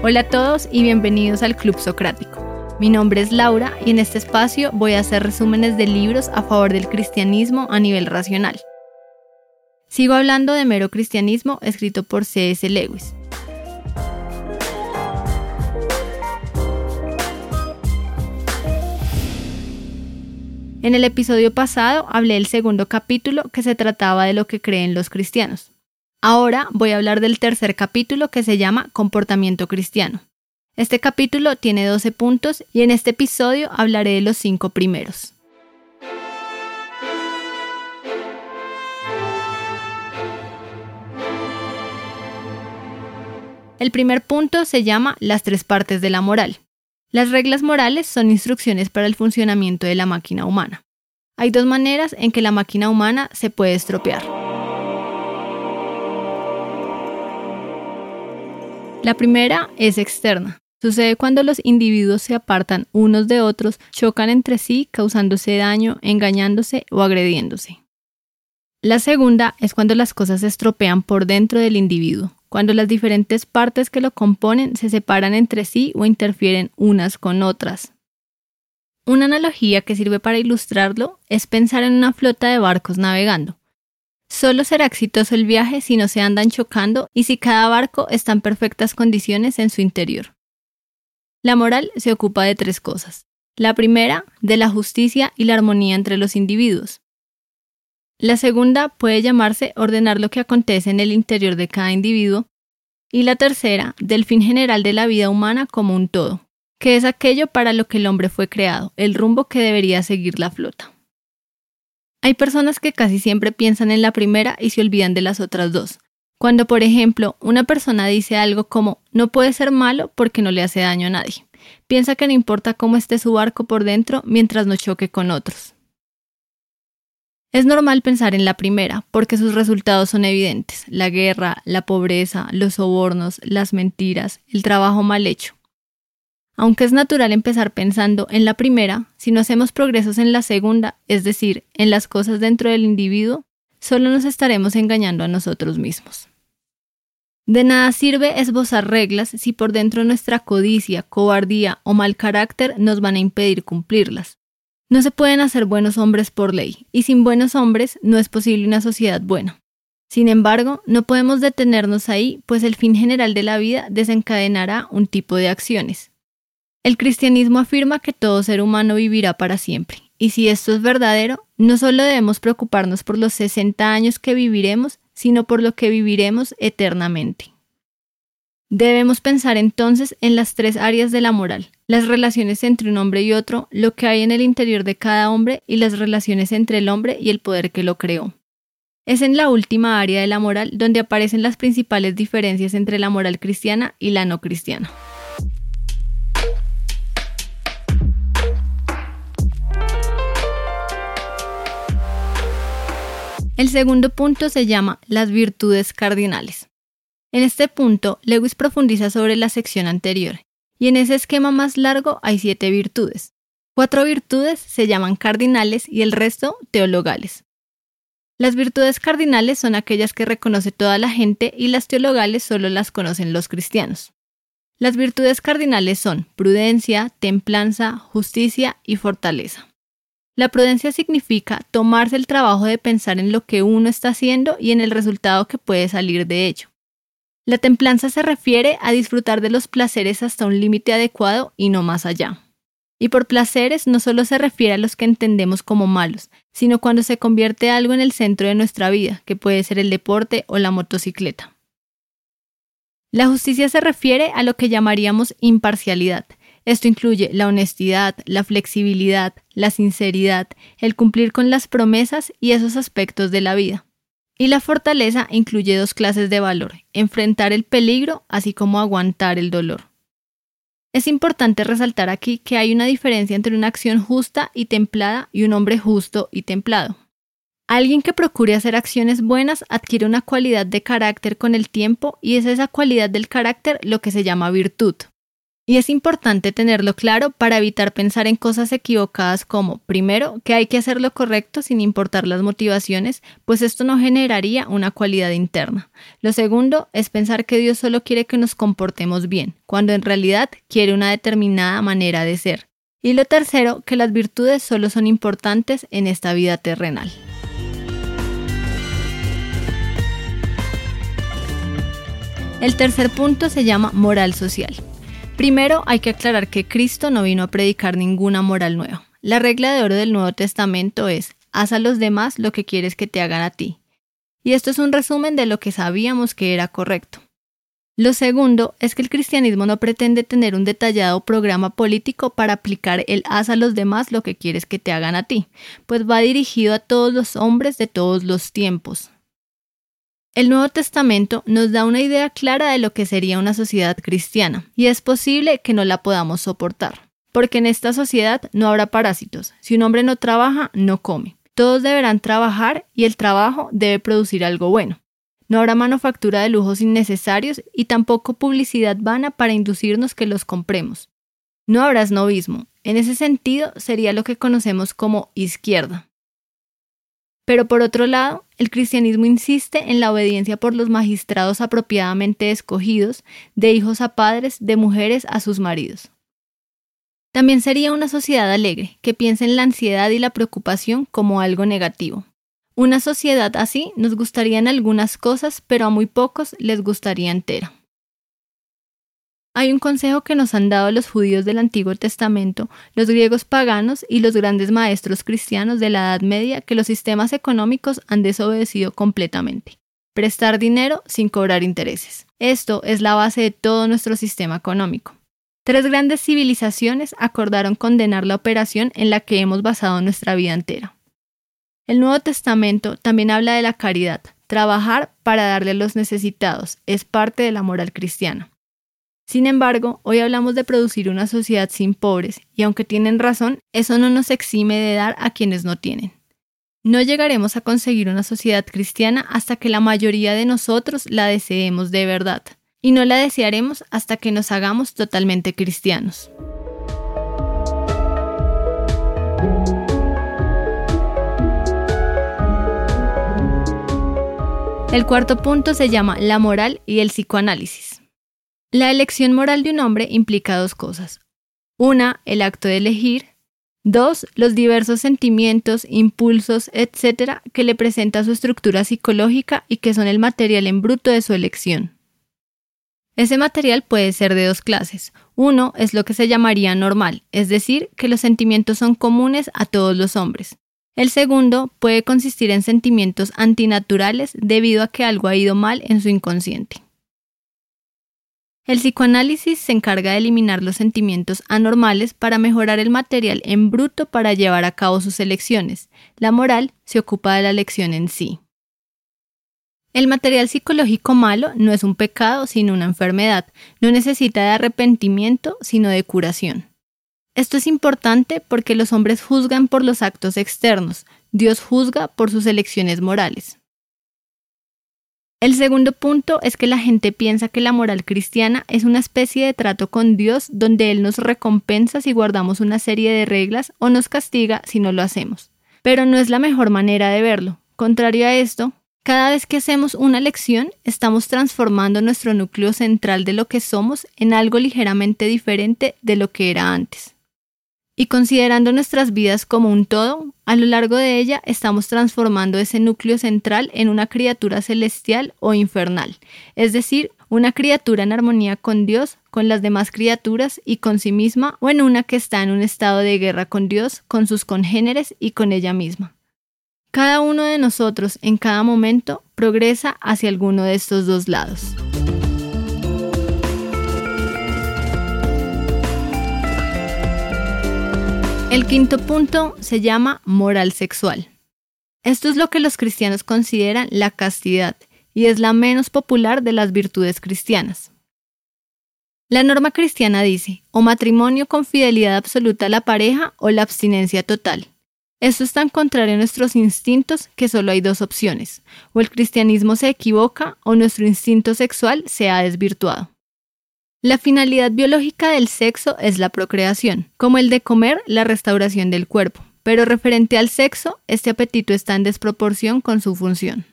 Hola a todos y bienvenidos al Club Socrático. Mi nombre es Laura y en este espacio voy a hacer resúmenes de libros a favor del cristianismo a nivel racional. Sigo hablando de Mero Cristianismo escrito por C.S. Lewis. En el episodio pasado hablé del segundo capítulo que se trataba de lo que creen los cristianos. Ahora voy a hablar del tercer capítulo que se llama Comportamiento Cristiano. Este capítulo tiene 12 puntos y en este episodio hablaré de los cinco primeros. El primer punto se llama las tres partes de la moral. Las reglas morales son instrucciones para el funcionamiento de la máquina humana. Hay dos maneras en que la máquina humana se puede estropear. La primera es externa. Sucede cuando los individuos se apartan unos de otros, chocan entre sí, causándose daño, engañándose o agrediéndose. La segunda es cuando las cosas se estropean por dentro del individuo, cuando las diferentes partes que lo componen se separan entre sí o interfieren unas con otras. Una analogía que sirve para ilustrarlo es pensar en una flota de barcos navegando. Solo será exitoso el viaje si no se andan chocando y si cada barco está en perfectas condiciones en su interior. La moral se ocupa de tres cosas. La primera, de la justicia y la armonía entre los individuos. La segunda puede llamarse ordenar lo que acontece en el interior de cada individuo. Y la tercera, del fin general de la vida humana como un todo, que es aquello para lo que el hombre fue creado, el rumbo que debería seguir la flota. Hay personas que casi siempre piensan en la primera y se olvidan de las otras dos. Cuando, por ejemplo, una persona dice algo como no puede ser malo porque no le hace daño a nadie. Piensa que no importa cómo esté su barco por dentro mientras no choque con otros. Es normal pensar en la primera, porque sus resultados son evidentes, la guerra, la pobreza, los sobornos, las mentiras, el trabajo mal hecho. Aunque es natural empezar pensando en la primera, si no hacemos progresos en la segunda, es decir, en las cosas dentro del individuo, solo nos estaremos engañando a nosotros mismos. De nada sirve esbozar reglas si por dentro nuestra codicia, cobardía o mal carácter nos van a impedir cumplirlas. No se pueden hacer buenos hombres por ley, y sin buenos hombres no es posible una sociedad buena. Sin embargo, no podemos detenernos ahí, pues el fin general de la vida desencadenará un tipo de acciones, el cristianismo afirma que todo ser humano vivirá para siempre, y si esto es verdadero, no solo debemos preocuparnos por los 60 años que viviremos, sino por lo que viviremos eternamente. Debemos pensar entonces en las tres áreas de la moral, las relaciones entre un hombre y otro, lo que hay en el interior de cada hombre y las relaciones entre el hombre y el poder que lo creó. Es en la última área de la moral donde aparecen las principales diferencias entre la moral cristiana y la no cristiana. El segundo punto se llama las virtudes cardinales. En este punto, Lewis profundiza sobre la sección anterior, y en ese esquema más largo hay siete virtudes. Cuatro virtudes se llaman cardinales y el resto teologales. Las virtudes cardinales son aquellas que reconoce toda la gente y las teologales solo las conocen los cristianos. Las virtudes cardinales son prudencia, templanza, justicia y fortaleza. La prudencia significa tomarse el trabajo de pensar en lo que uno está haciendo y en el resultado que puede salir de ello. La templanza se refiere a disfrutar de los placeres hasta un límite adecuado y no más allá. Y por placeres no solo se refiere a los que entendemos como malos, sino cuando se convierte algo en el centro de nuestra vida, que puede ser el deporte o la motocicleta. La justicia se refiere a lo que llamaríamos imparcialidad, esto incluye la honestidad, la flexibilidad, la sinceridad, el cumplir con las promesas y esos aspectos de la vida. Y la fortaleza incluye dos clases de valor, enfrentar el peligro así como aguantar el dolor. Es importante resaltar aquí que hay una diferencia entre una acción justa y templada y un hombre justo y templado. Alguien que procure hacer acciones buenas adquiere una cualidad de carácter con el tiempo y es esa cualidad del carácter lo que se llama virtud. Y es importante tenerlo claro para evitar pensar en cosas equivocadas como, primero, que hay que hacer lo correcto sin importar las motivaciones, pues esto no generaría una cualidad interna. Lo segundo es pensar que Dios solo quiere que nos comportemos bien, cuando en realidad quiere una determinada manera de ser. Y lo tercero, que las virtudes solo son importantes en esta vida terrenal. El tercer punto se llama moral social. Primero hay que aclarar que Cristo no vino a predicar ninguna moral nueva. La regla de oro del Nuevo Testamento es, haz a los demás lo que quieres que te hagan a ti. Y esto es un resumen de lo que sabíamos que era correcto. Lo segundo es que el cristianismo no pretende tener un detallado programa político para aplicar el haz a los demás lo que quieres que te hagan a ti, pues va dirigido a todos los hombres de todos los tiempos, el Nuevo Testamento nos da una idea clara de lo que sería una sociedad cristiana, y es posible que no la podamos soportar, porque en esta sociedad no habrá parásitos. Si un hombre no trabaja, no come. Todos deberán trabajar y el trabajo debe producir algo bueno. No habrá manufactura de lujos innecesarios y tampoco publicidad vana para inducirnos que los compremos. No habrá esnovismo. En ese sentido sería lo que conocemos como izquierda. Pero por otro lado, el cristianismo insiste en la obediencia por los magistrados apropiadamente escogidos, de hijos a padres, de mujeres a sus maridos. También sería una sociedad alegre, que piensa en la ansiedad y la preocupación como algo negativo. Una sociedad así nos gustaría en algunas cosas, pero a muy pocos les gustaría entera. Hay un consejo que nos han dado los judíos del Antiguo Testamento, los griegos paganos y los grandes maestros cristianos de la Edad Media que los sistemas económicos han desobedecido completamente. Prestar dinero sin cobrar intereses. Esto es la base de todo nuestro sistema económico. Tres grandes civilizaciones acordaron condenar la operación en la que hemos basado nuestra vida entera. El Nuevo Testamento también habla de la caridad. Trabajar para darle a los necesitados es parte de la moral cristiana. Sin embargo, hoy hablamos de producir una sociedad sin pobres, y aunque tienen razón, eso no nos exime de dar a quienes no tienen. No llegaremos a conseguir una sociedad cristiana hasta que la mayoría de nosotros la deseemos de verdad, y no la desearemos hasta que nos hagamos totalmente cristianos. El cuarto punto se llama la moral y el psicoanálisis. La elección moral de un hombre implica dos cosas. Una, el acto de elegir. Dos, los diversos sentimientos, impulsos, etc., que le presenta su estructura psicológica y que son el material en bruto de su elección. Ese material puede ser de dos clases. Uno es lo que se llamaría normal, es decir, que los sentimientos son comunes a todos los hombres. El segundo puede consistir en sentimientos antinaturales debido a que algo ha ido mal en su inconsciente. El psicoanálisis se encarga de eliminar los sentimientos anormales para mejorar el material en bruto para llevar a cabo sus elecciones. La moral se ocupa de la elección en sí. El material psicológico malo no es un pecado, sino una enfermedad. No necesita de arrepentimiento, sino de curación. Esto es importante porque los hombres juzgan por los actos externos, Dios juzga por sus elecciones morales. El segundo punto es que la gente piensa que la moral cristiana es una especie de trato con Dios donde Él nos recompensa si guardamos una serie de reglas o nos castiga si no lo hacemos. Pero no es la mejor manera de verlo. Contrario a esto, cada vez que hacemos una lección, estamos transformando nuestro núcleo central de lo que somos en algo ligeramente diferente de lo que era antes. Y considerando nuestras vidas como un todo, a lo largo de ella estamos transformando ese núcleo central en una criatura celestial o infernal, es decir, una criatura en armonía con Dios, con las demás criaturas y con sí misma, o en una que está en un estado de guerra con Dios, con sus congéneres y con ella misma. Cada uno de nosotros en cada momento progresa hacia alguno de estos dos lados. El quinto punto se llama moral sexual. Esto es lo que los cristianos consideran la castidad y es la menos popular de las virtudes cristianas. La norma cristiana dice o matrimonio con fidelidad absoluta a la pareja o la abstinencia total. Esto es tan contrario a nuestros instintos que solo hay dos opciones, o el cristianismo se equivoca o nuestro instinto sexual se ha desvirtuado. La finalidad biológica del sexo es la procreación, como el de comer, la restauración del cuerpo, pero referente al sexo, este apetito está en desproporción con su función.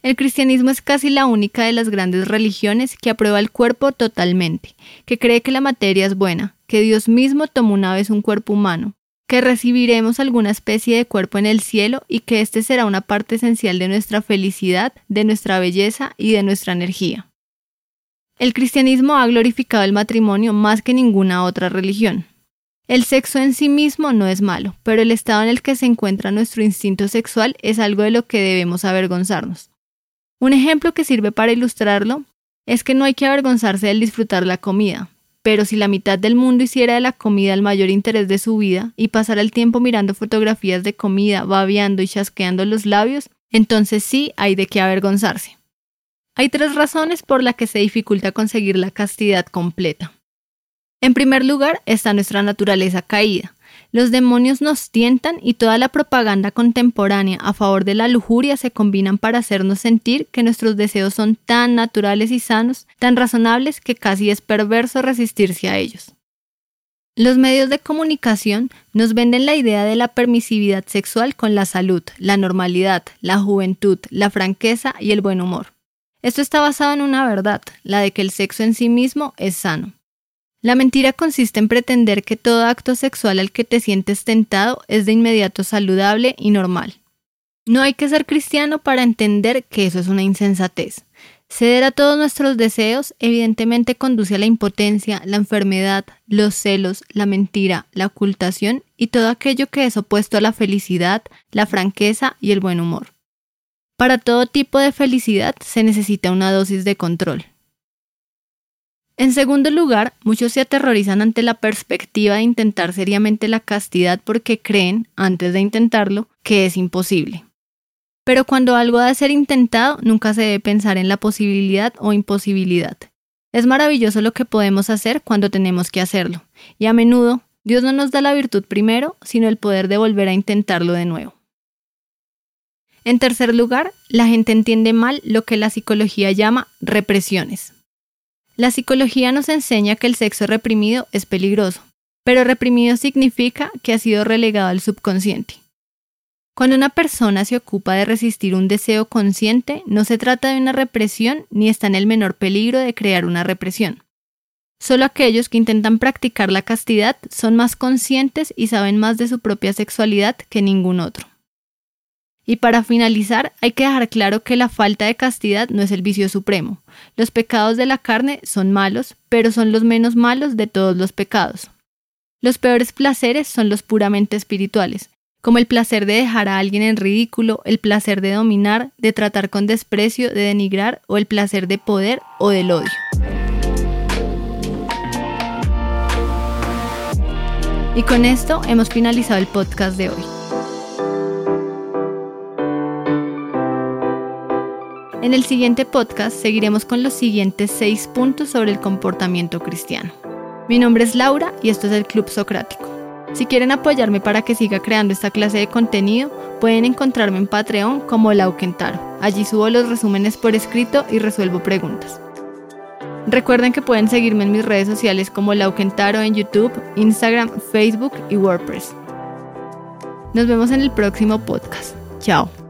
El cristianismo es casi la única de las grandes religiones que aprueba el cuerpo totalmente, que cree que la materia es buena, que Dios mismo tomó una vez un cuerpo humano, que recibiremos alguna especie de cuerpo en el cielo y que éste será una parte esencial de nuestra felicidad, de nuestra belleza y de nuestra energía. El cristianismo ha glorificado el matrimonio más que ninguna otra religión. El sexo en sí mismo no es malo, pero el estado en el que se encuentra nuestro instinto sexual es algo de lo que debemos avergonzarnos. Un ejemplo que sirve para ilustrarlo es que no hay que avergonzarse del disfrutar la comida, pero si la mitad del mundo hiciera de la comida el mayor interés de su vida y pasara el tiempo mirando fotografías de comida, babeando y chasqueando los labios, entonces sí hay de qué avergonzarse. Hay tres razones por las que se dificulta conseguir la castidad completa. En primer lugar está nuestra naturaleza caída. Los demonios nos tientan y toda la propaganda contemporánea a favor de la lujuria se combinan para hacernos sentir que nuestros deseos son tan naturales y sanos, tan razonables que casi es perverso resistirse a ellos. Los medios de comunicación nos venden la idea de la permisividad sexual con la salud, la normalidad, la juventud, la franqueza y el buen humor. Esto está basado en una verdad, la de que el sexo en sí mismo es sano. La mentira consiste en pretender que todo acto sexual al que te sientes tentado es de inmediato saludable y normal. No hay que ser cristiano para entender que eso es una insensatez. Ceder a todos nuestros deseos evidentemente conduce a la impotencia, la enfermedad, los celos, la mentira, la ocultación y todo aquello que es opuesto a la felicidad, la franqueza y el buen humor. Para todo tipo de felicidad se necesita una dosis de control. En segundo lugar, muchos se aterrorizan ante la perspectiva de intentar seriamente la castidad porque creen, antes de intentarlo, que es imposible. Pero cuando algo ha de ser intentado, nunca se debe pensar en la posibilidad o imposibilidad. Es maravilloso lo que podemos hacer cuando tenemos que hacerlo, y a menudo Dios no nos da la virtud primero, sino el poder de volver a intentarlo de nuevo. En tercer lugar, la gente entiende mal lo que la psicología llama represiones. La psicología nos enseña que el sexo reprimido es peligroso, pero reprimido significa que ha sido relegado al subconsciente. Cuando una persona se ocupa de resistir un deseo consciente, no se trata de una represión ni está en el menor peligro de crear una represión. Solo aquellos que intentan practicar la castidad son más conscientes y saben más de su propia sexualidad que ningún otro. Y para finalizar, hay que dejar claro que la falta de castidad no es el vicio supremo. Los pecados de la carne son malos, pero son los menos malos de todos los pecados. Los peores placeres son los puramente espirituales, como el placer de dejar a alguien en ridículo, el placer de dominar, de tratar con desprecio, de denigrar o el placer de poder o del odio. Y con esto hemos finalizado el podcast de hoy. En el siguiente podcast seguiremos con los siguientes seis puntos sobre el comportamiento cristiano. Mi nombre es Laura y esto es el Club Socrático. Si quieren apoyarme para que siga creando esta clase de contenido, pueden encontrarme en Patreon como Lauquentaro. Allí subo los resúmenes por escrito y resuelvo preguntas. Recuerden que pueden seguirme en mis redes sociales como Lauquentaro en YouTube, Instagram, Facebook y WordPress. Nos vemos en el próximo podcast. Chao.